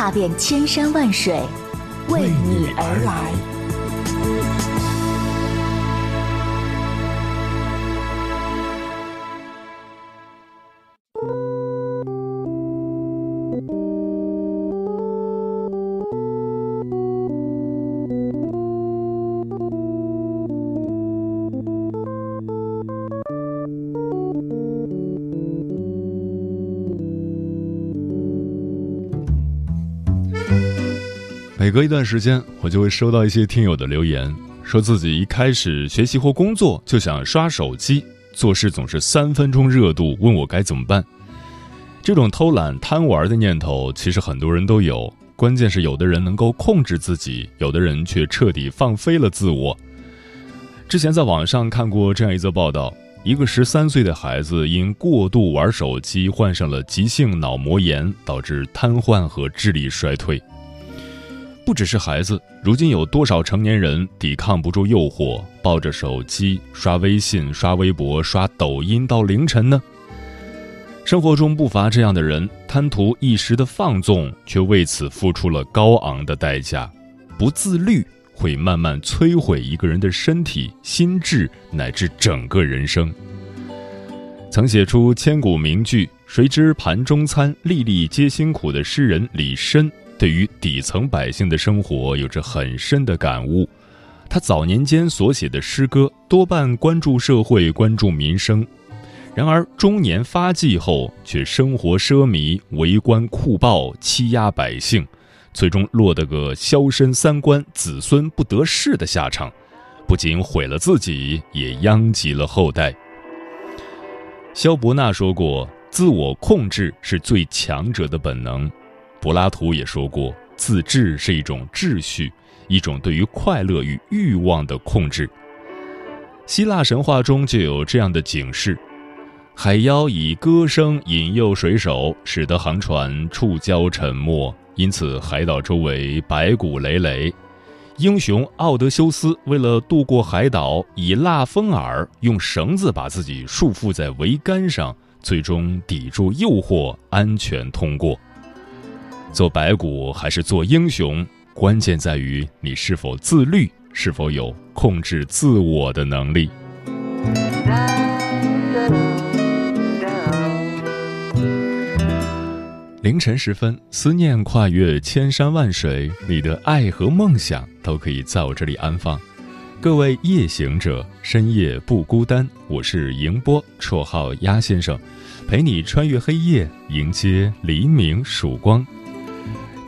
踏遍千山万水，为你而来。每隔一段时间，我就会收到一些听友的留言，说自己一开始学习或工作就想刷手机，做事总是三分钟热度，问我该怎么办。这种偷懒贪玩的念头，其实很多人都有，关键是有的人能够控制自己，有的人却彻底放飞了自我。之前在网上看过这样一则报道，一个十三岁的孩子因过度玩手机，患上了急性脑膜炎，导致瘫痪和智力衰退。不只是孩子，如今有多少成年人抵抗不住诱惑，抱着手机刷微信、刷微博、刷抖音到凌晨呢？生活中不乏这样的人，贪图一时的放纵，却为此付出了高昂的代价。不自律会慢慢摧毁一个人的身体、心智乃至整个人生。曾写出千古名句“谁知盘中餐，粒粒皆辛苦”的诗人李绅。对于底层百姓的生活有着很深的感悟，他早年间所写的诗歌多半关注社会、关注民生，然而中年发迹后却生活奢靡、为官酷暴、欺压百姓，最终落得个销身三观、子孙不得势的下场，不仅毁了自己，也殃及了后代。萧伯纳说过：“自我控制是最强者的本能。”柏拉图也说过，自治是一种秩序，一种对于快乐与欲望的控制。希腊神话中就有这样的警示：海妖以歌声引诱水手，使得航船触礁沉没，因此海岛周围白骨累累。英雄奥德修斯为了渡过海岛，以蜡封耳，用绳子把自己束缚在桅杆上，最终抵住诱惑，安全通过。做白骨还是做英雄，关键在于你是否自律，是否有控制自我的能力。凌晨时分，思念跨越千山万水，你的爱和梦想都可以在我这里安放。各位夜行者，深夜不孤单。我是迎波，绰号鸭先生，陪你穿越黑夜，迎接黎明曙光。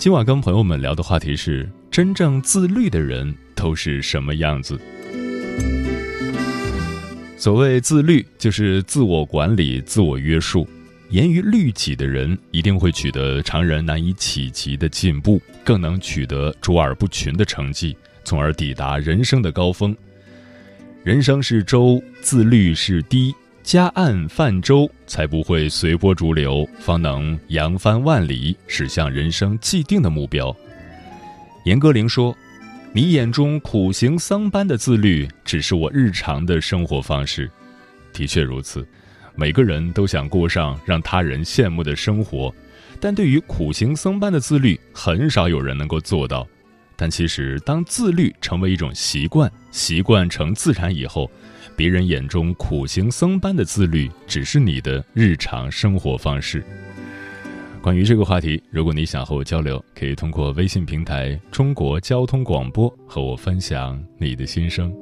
今晚跟朋友们聊的话题是：真正自律的人都是什么样子？所谓自律，就是自我管理、自我约束。严于律己的人，一定会取得常人难以企及的进步，更能取得卓尔不群的成绩，从而抵达人生的高峰。人生是舟，自律是堤，夹岸泛舟，才不会随波逐流，方能扬帆万里，驶向人生既定的目标。严歌苓说：“你眼中苦行僧般的自律，只是我日常的生活方式。”的确如此。每个人都想过上让他人羡慕的生活，但对于苦行僧般的自律，很少有人能够做到。但其实，当自律成为一种习惯，习惯成自然以后，别人眼中苦行僧般的自律，只是你的日常生活方式。关于这个话题，如果你想和我交流，可以通过微信平台“中国交通广播”和我分享你的心声。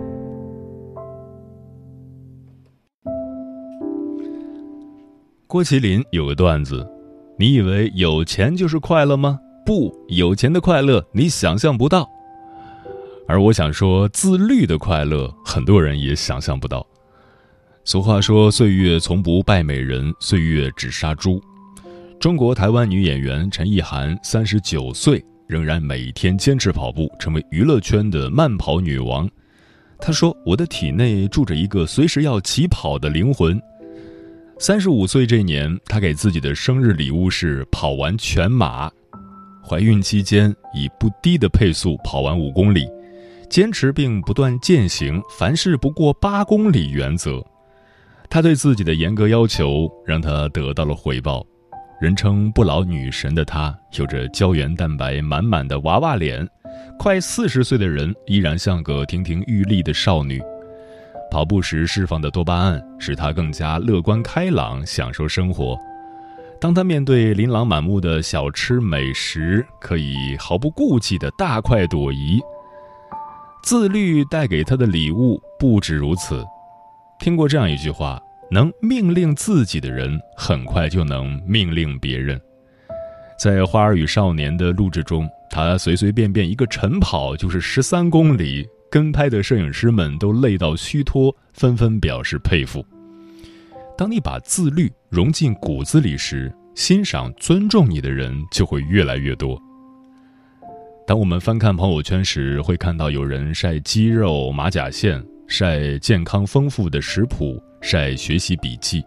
郭麒麟有个段子：“你以为有钱就是快乐吗？不，有钱的快乐你想象不到。而我想说，自律的快乐，很多人也想象不到。俗话说：‘岁月从不败美人，岁月只杀猪。’中国台湾女演员陈意涵三十九岁，仍然每天坚持跑步，成为娱乐圈的慢跑女王。她说：‘我的体内住着一个随时要起跑的灵魂。’三十五岁这年，她给自己的生日礼物是跑完全马。怀孕期间，以不低的配速跑完五公里，坚持并不断践行“凡事不过八公里”原则。她对自己的严格要求，让她得到了回报。人称“不老女神”的她，有着胶原蛋白满满的娃娃脸，快四十岁的人依然像个亭亭玉立的少女。跑步时释放的多巴胺使他更加乐观开朗，享受生活。当他面对琳琅满目的小吃美食，可以毫不顾忌的大快朵颐。自律带给他的礼物不止如此。听过这样一句话：能命令自己的人，很快就能命令别人。在《花儿与少年》的录制中，他随随便便一个晨跑就是十三公里。跟拍的摄影师们都累到虚脱，纷纷表示佩服。当你把自律融进骨子里时，欣赏、尊重你的人就会越来越多。当我们翻看朋友圈时，会看到有人晒肌肉、马甲线，晒健康丰富的食谱，晒学习笔记。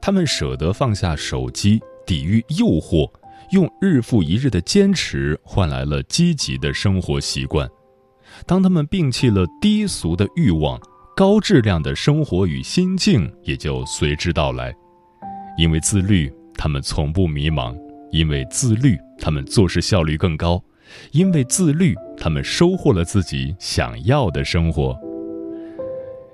他们舍得放下手机，抵御诱惑，用日复一日的坚持换来了积极的生活习惯。当他们摒弃了低俗的欲望，高质量的生活与心境也就随之到来。因为自律，他们从不迷茫；因为自律，他们做事效率更高；因为自律，他们收获了自己想要的生活。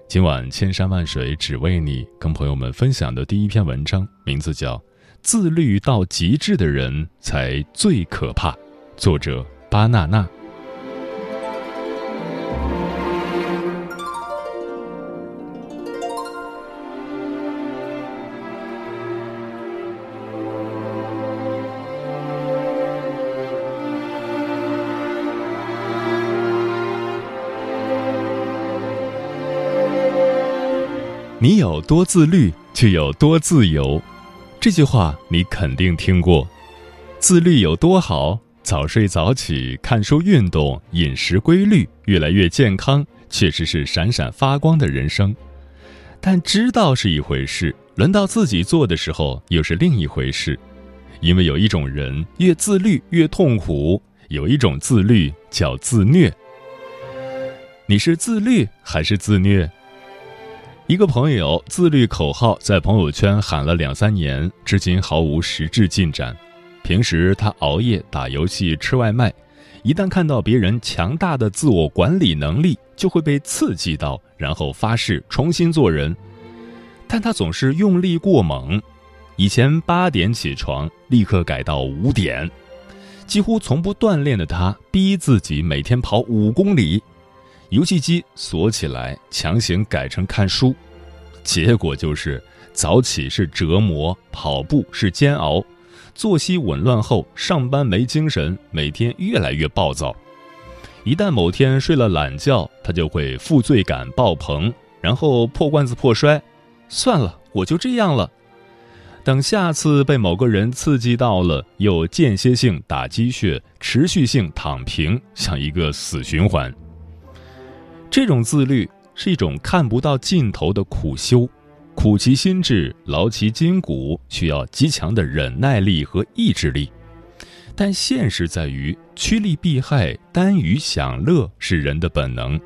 今晚千山万水只为你，跟朋友们分享的第一篇文章，名字叫《自律到极致的人才最可怕》，作者巴娜娜。你有多自律，就有多自由。这句话你肯定听过。自律有多好？早睡早起，看书、运动，饮食规律，越来越健康，确实是闪闪发光的人生。但知道是一回事，轮到自己做的时候，又是另一回事。因为有一种人越自律越痛苦，有一种自律叫自虐。你是自律还是自虐？一个朋友自律口号在朋友圈喊了两三年，至今毫无实质进展。平时他熬夜打游戏、吃外卖，一旦看到别人强大的自我管理能力，就会被刺激到，然后发誓重新做人。但他总是用力过猛，以前八点起床，立刻改到五点，几乎从不锻炼的他，逼自己每天跑五公里。游戏机锁起来，强行改成看书，结果就是早起是折磨，跑步是煎熬，作息紊乱后上班没精神，每天越来越暴躁。一旦某天睡了懒觉，他就会负罪感爆棚，然后破罐子破摔，算了，我就这样了。等下次被某个人刺激到了，又间歇性打鸡血，持续性躺平，像一个死循环。这种自律是一种看不到尽头的苦修，苦其心志，劳其筋骨，需要极强的忍耐力和意志力。但现实在于，趋利避害、耽于享乐是人的本能。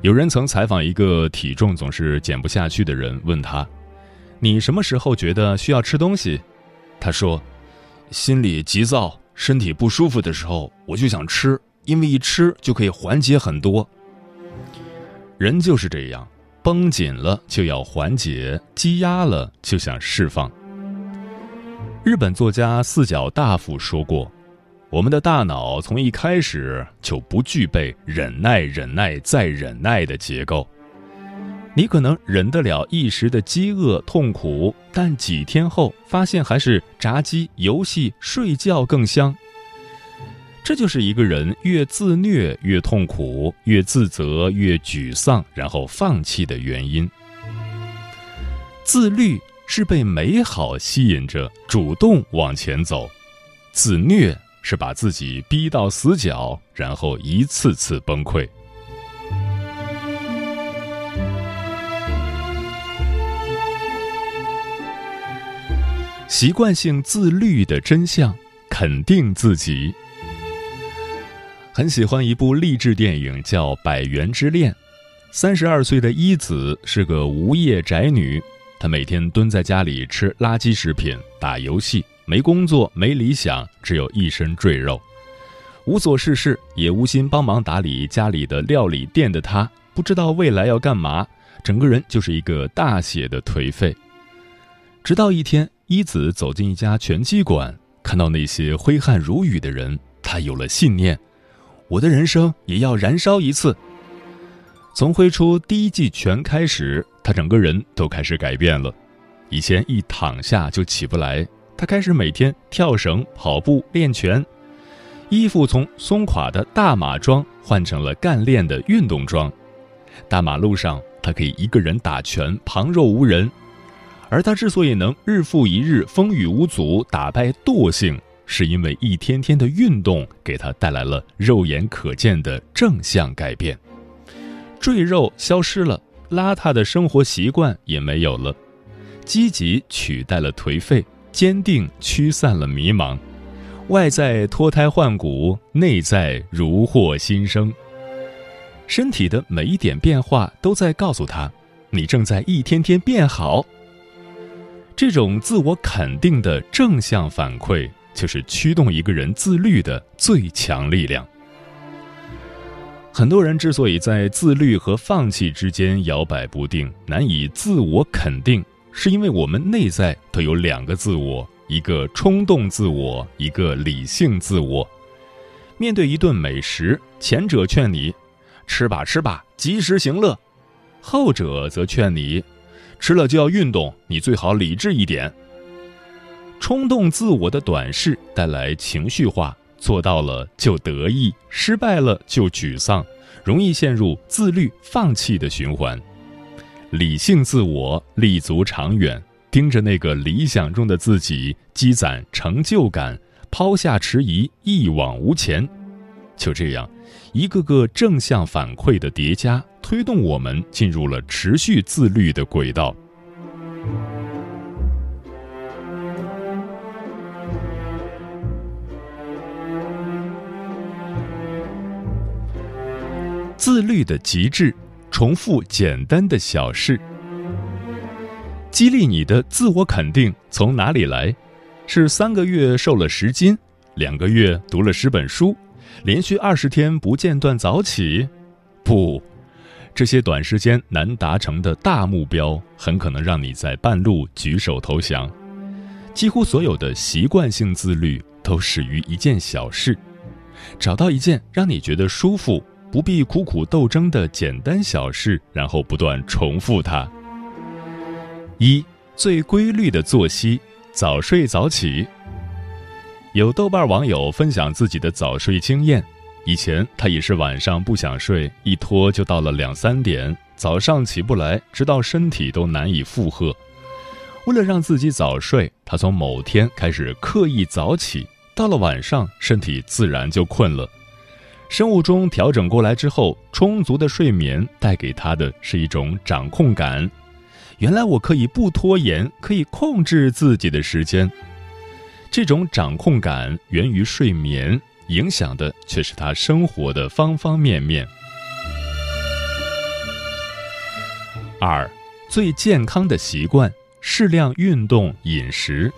有人曾采访一个体重总是减不下去的人，问他。你什么时候觉得需要吃东西？他说：“心里急躁、身体不舒服的时候，我就想吃，因为一吃就可以缓解很多。人就是这样，绷紧了就要缓解，积压了就想释放。”日本作家四角大辅说过：“我们的大脑从一开始就不具备忍耐、忍耐再忍耐的结构。”你可能忍得了一时的饥饿痛苦，但几天后发现还是炸鸡、游戏、睡觉更香。这就是一个人越自虐越痛苦，越自责越沮丧，然后放弃的原因。自律是被美好吸引着，主动往前走；自虐是把自己逼到死角，然后一次次崩溃。习惯性自律的真相，肯定自己。很喜欢一部励志电影，叫《百元之恋》。三十二岁的一子是个无业宅女，她每天蹲在家里吃垃圾食品、打游戏，没工作、没理想，只有一身赘肉，无所事事，也无心帮忙打理家里的料理店的她，不知道未来要干嘛，整个人就是一个大写的颓废。直到一天。一子走进一家拳击馆，看到那些挥汗如雨的人，他有了信念：我的人生也要燃烧一次。从挥出第一记拳开始，他整个人都开始改变了。以前一躺下就起不来，他开始每天跳绳、跑步、练拳。衣服从松垮的大码装换成了干练的运动装。大马路上，他可以一个人打拳，旁若无人。而他之所以能日复一日风雨无阻打败惰性，是因为一天天的运动给他带来了肉眼可见的正向改变。赘肉消失了，邋遢的生活习惯也没有了，积极取代了颓废，坚定驱散了迷茫，外在脱胎换骨，内在如获新生。身体的每一点变化都在告诉他，你正在一天天变好。这种自我肯定的正向反馈，就是驱动一个人自律的最强力量。很多人之所以在自律和放弃之间摇摆不定，难以自我肯定，是因为我们内在都有两个自我：一个冲动自我，一个理性自我。面对一顿美食，前者劝你吃吧吃吧，及时行乐；后者则劝你。吃了就要运动，你最好理智一点。冲动自我的短视带来情绪化，做到了就得意，失败了就沮丧，容易陷入自律放弃的循环。理性自我立足长远，盯着那个理想中的自己，积攒成就感，抛下迟疑，一往无前。就这样，一个个正向反馈的叠加。推动我们进入了持续自律的轨道。自律的极致，重复简单的小事，激励你的自我肯定从哪里来？是三个月瘦了十斤，两个月读了十本书，连续二十天不间断早起？不。这些短时间难达成的大目标，很可能让你在半路举手投降。几乎所有的习惯性自律都始于一件小事：找到一件让你觉得舒服、不必苦苦斗争的简单小事，然后不断重复它。一最规律的作息：早睡早起。有豆瓣网友分享自己的早睡经验。以前他也是晚上不想睡，一拖就到了两三点，早上起不来，直到身体都难以负荷。为了让自己早睡，他从某天开始刻意早起，到了晚上，身体自然就困了。生物钟调整过来之后，充足的睡眠带给他的是一种掌控感。原来我可以不拖延，可以控制自己的时间。这种掌控感源于睡眠，影响的却是他生活的方方面面。二，最健康的习惯：适量运动、饮食。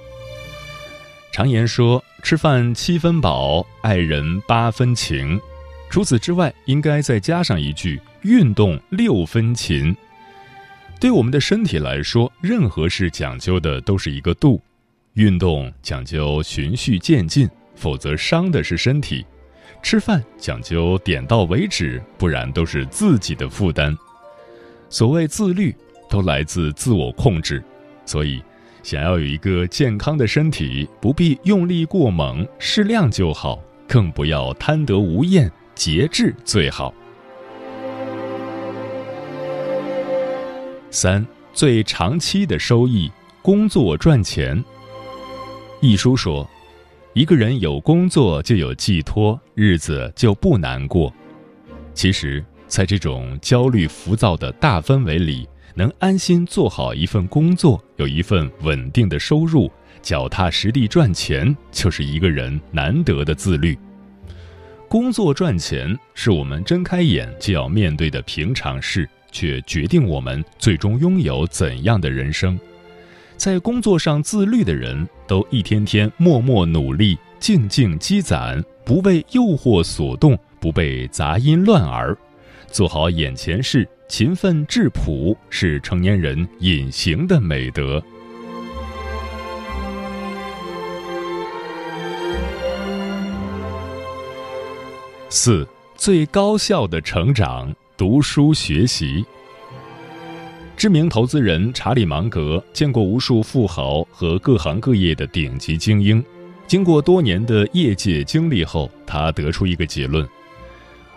常言说：“吃饭七分饱，爱人八分情。”除此之外，应该再加上一句：“运动六分勤。”对我们的身体来说，任何事讲究的都是一个度。运动讲究循序渐进，否则伤的是身体；吃饭讲究点到为止，不然都是自己的负担。所谓自律，都来自自我控制。所以，想要有一个健康的身体，不必用力过猛，适量就好；更不要贪得无厌，节制最好。三最长期的收益，工作赚钱。一书说，一个人有工作就有寄托，日子就不难过。其实。在这种焦虑浮躁的大氛围里，能安心做好一份工作，有一份稳定的收入，脚踏实地赚钱，就是一个人难得的自律。工作赚钱是我们睁开眼就要面对的平常事，却决定我们最终拥有怎样的人生。在工作上自律的人，都一天天默默努力，静静积攒，不被诱惑所动，不被杂音乱耳。做好眼前事，勤奋质朴是成年人隐形的美德。四最高效的成长，读书学习。知名投资人查理芒格见过无数富豪和各行各业的顶级精英，经过多年的业界经历后，他得出一个结论。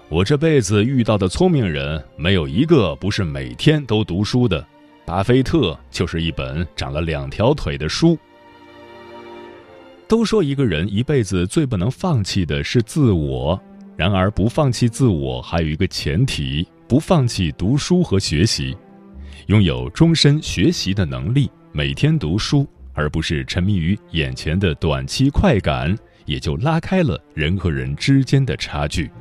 我这辈子遇到的聪明人，没有一个不是每天都读书的。巴菲特就是一本长了两条腿的书。都说一个人一辈子最不能放弃的是自我，然而不放弃自我还有一个前提：不放弃读书和学习，拥有终身学习的能力，每天读书，而不是沉迷于眼前的短期快感，也就拉开了人和人之间的差距。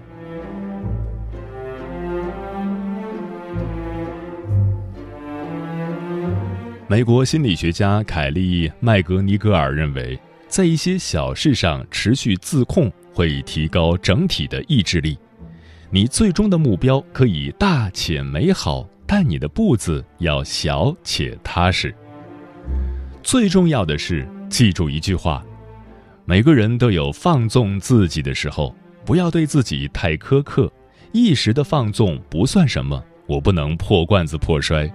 美国心理学家凯利·麦格尼格尔认为，在一些小事上持续自控会提高整体的意志力。你最终的目标可以大且美好，但你的步子要小且踏实。最重要的是，记住一句话：每个人都有放纵自己的时候，不要对自己太苛刻。一时的放纵不算什么，我不能破罐子破摔。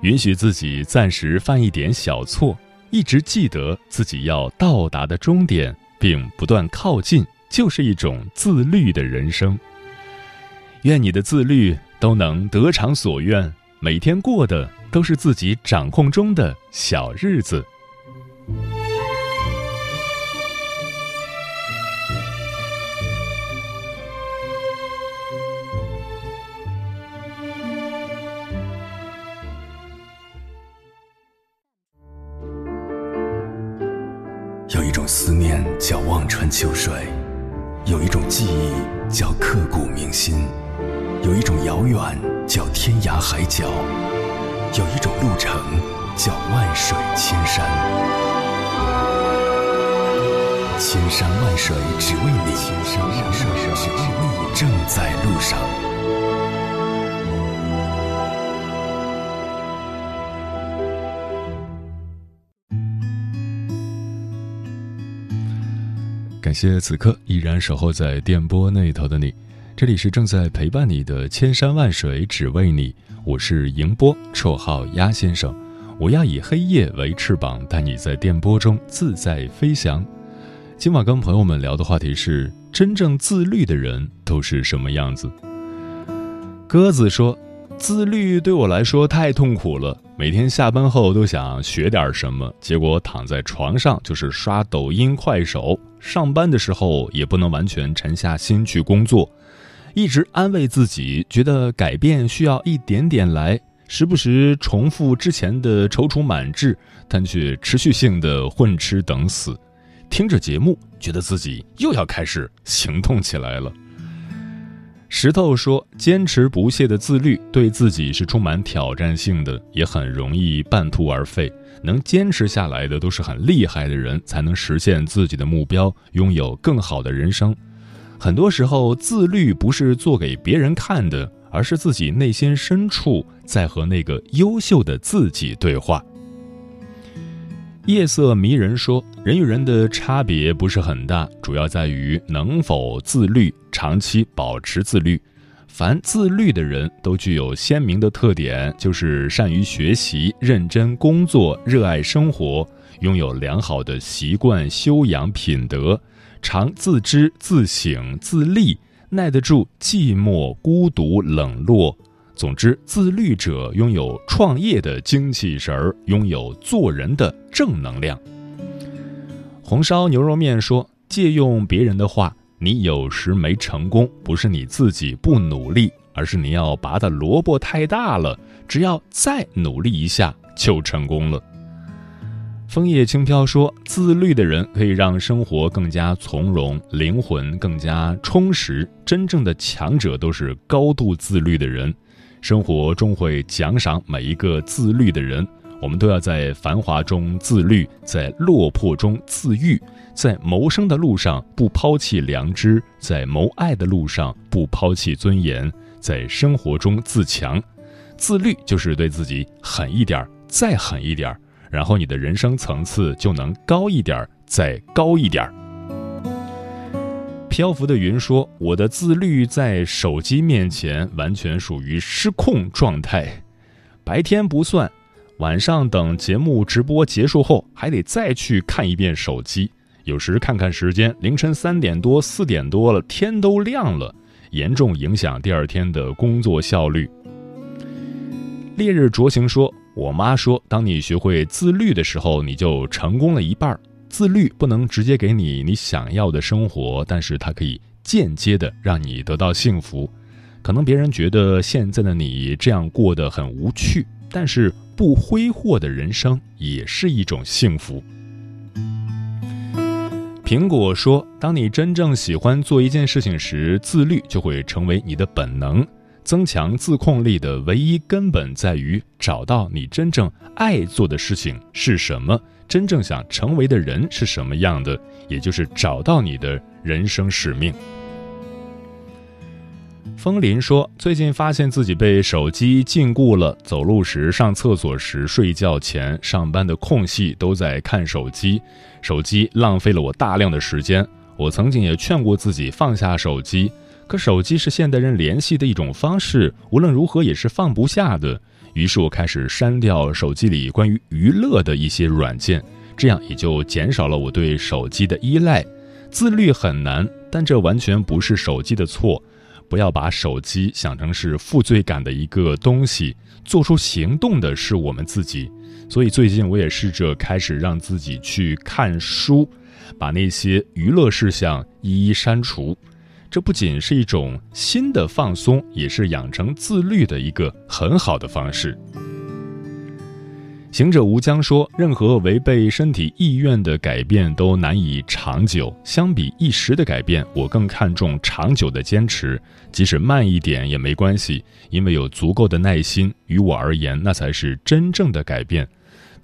允许自己暂时犯一点小错，一直记得自己要到达的终点，并不断靠近，就是一种自律的人生。愿你的自律都能得偿所愿，每天过的都是自己掌控中的小日子。海角，有一种路程叫万水千山。千山万水只为你，正在路上。感谢此刻依然守候在电波那头的你，这里是正在陪伴你的千山万水只为你，我是迎波，绰号鸭先生，我要以黑夜为翅膀，带你在电波中自在飞翔。今晚跟朋友们聊的话题是：真正自律的人都是什么样子？鸽子说，自律对我来说太痛苦了，每天下班后都想学点什么，结果躺在床上就是刷抖音、快手。上班的时候也不能完全沉下心去工作，一直安慰自己，觉得改变需要一点点来，时不时重复之前的踌躇满志，但却持续性的混吃等死。听着节目，觉得自己又要开始行动起来了。石头说：“坚持不懈的自律对自己是充满挑战性的，也很容易半途而废。能坚持下来的都是很厉害的人，才能实现自己的目标，拥有更好的人生。很多时候，自律不是做给别人看的，而是自己内心深处在和那个优秀的自己对话。”夜色迷人说：“人与人的差别不是很大，主要在于能否自律，长期保持自律。凡自律的人都具有鲜明的特点，就是善于学习、认真工作、热爱生活，拥有良好的习惯、修养、品德，常自知、自省、自立，耐得住寂寞、孤独、冷落。”总之，自律者拥有创业的精气神儿，拥有做人的正能量。红烧牛肉面说：“借用别人的话，你有时没成功，不是你自己不努力，而是你要拔的萝卜太大了。只要再努力一下，就成功了。”枫叶轻飘说：“自律的人可以让生活更加从容，灵魂更加充实。真正的强者都是高度自律的人。”生活终会奖赏每一个自律的人。我们都要在繁华中自律，在落魄中自愈，在谋生的路上不抛弃良知，在谋爱的路上不抛弃尊严，在生活中自强。自律就是对自己狠一点，再狠一点，然后你的人生层次就能高一点儿，再高一点儿。漂浮的云说：“我的自律在手机面前完全属于失控状态，白天不算，晚上等节目直播结束后还得再去看一遍手机。有时看看时间，凌晨三点多、四点多了，天都亮了，严重影响第二天的工作效率。”烈日灼情说：“我妈说，当你学会自律的时候，你就成功了一半。”自律不能直接给你你想要的生活，但是它可以间接的让你得到幸福。可能别人觉得现在的你这样过得很无趣，但是不挥霍的人生也是一种幸福。苹果说：“当你真正喜欢做一件事情时，自律就会成为你的本能。增强自控力的唯一根本在于找到你真正爱做的事情是什么。”真正想成为的人是什么样的？也就是找到你的人生使命。风林说：“最近发现自己被手机禁锢了，走路时、上厕所时、睡觉前、上班的空隙都在看手机，手机浪费了我大量的时间。我曾经也劝过自己放下手机，可手机是现代人联系的一种方式，无论如何也是放不下的。”于是我开始删掉手机里关于娱乐的一些软件，这样也就减少了我对手机的依赖。自律很难，但这完全不是手机的错。不要把手机想成是负罪感的一个东西，做出行动的是我们自己。所以最近我也试着开始让自己去看书，把那些娱乐事项一一删除。这不仅是一种新的放松，也是养成自律的一个很好的方式。行者无疆说：“任何违背身体意愿的改变都难以长久。相比一时的改变，我更看重长久的坚持，即使慢一点也没关系，因为有足够的耐心。于我而言，那才是真正的改变。”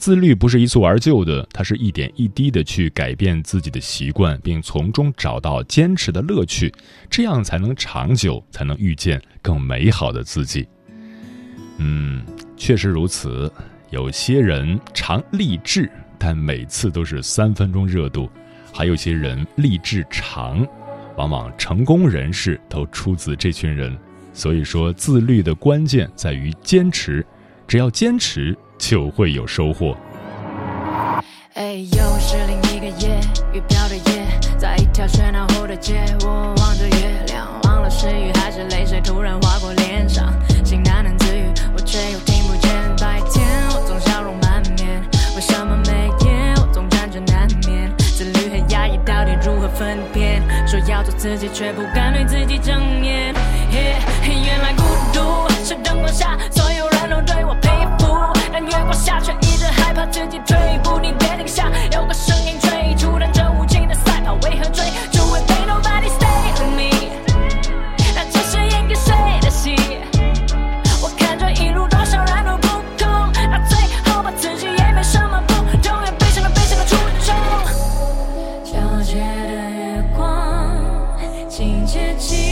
自律不是一蹴而就的，它是一点一滴的去改变自己的习惯，并从中找到坚持的乐趣，这样才能长久，才能遇见更美好的自己。嗯，确实如此。有些人常励志，但每次都是三分钟热度；还有些人励志长，往往成功人士都出自这群人。所以说，自律的关键在于坚持，只要坚持。就会有收获。哎，又是另一个夜，雨飘的夜，在一条喧闹后的街，我望着月亮，忘了是雨还是泪水突然划过脸上，心难能自愈。却又听不见。白天我总笑容满面，为什么每夜我总感觉难眠？自律和压抑到底如何分辨？说要做自己，却不敢对自己正面。原来孤独是灯光下所有人都对我佩服，但月光下却一直害怕自己退步。你别停下，有个声音催促，但这无情的赛跑为何追逐会被 nobody stay with me？那只是演给谁的戏？我看着一路多少人都不空，到最后把自己也没什么不同，也背上了悲伤的初衷。皎洁的月光，情节寂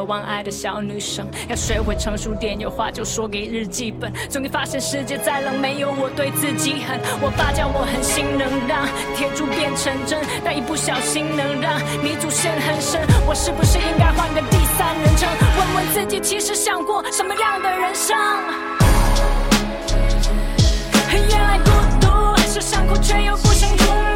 渴望爱的小女生，要学会成熟点，有话就说给日记本。终于发现世界再冷，没有我对自己狠。我爸教我狠心能让铁柱变成针，但一不小心能让泥足陷很深。我是不是应该换个第三人称，问问自己，其实想过什么样的人生？原来孤独是想哭却又不想哭。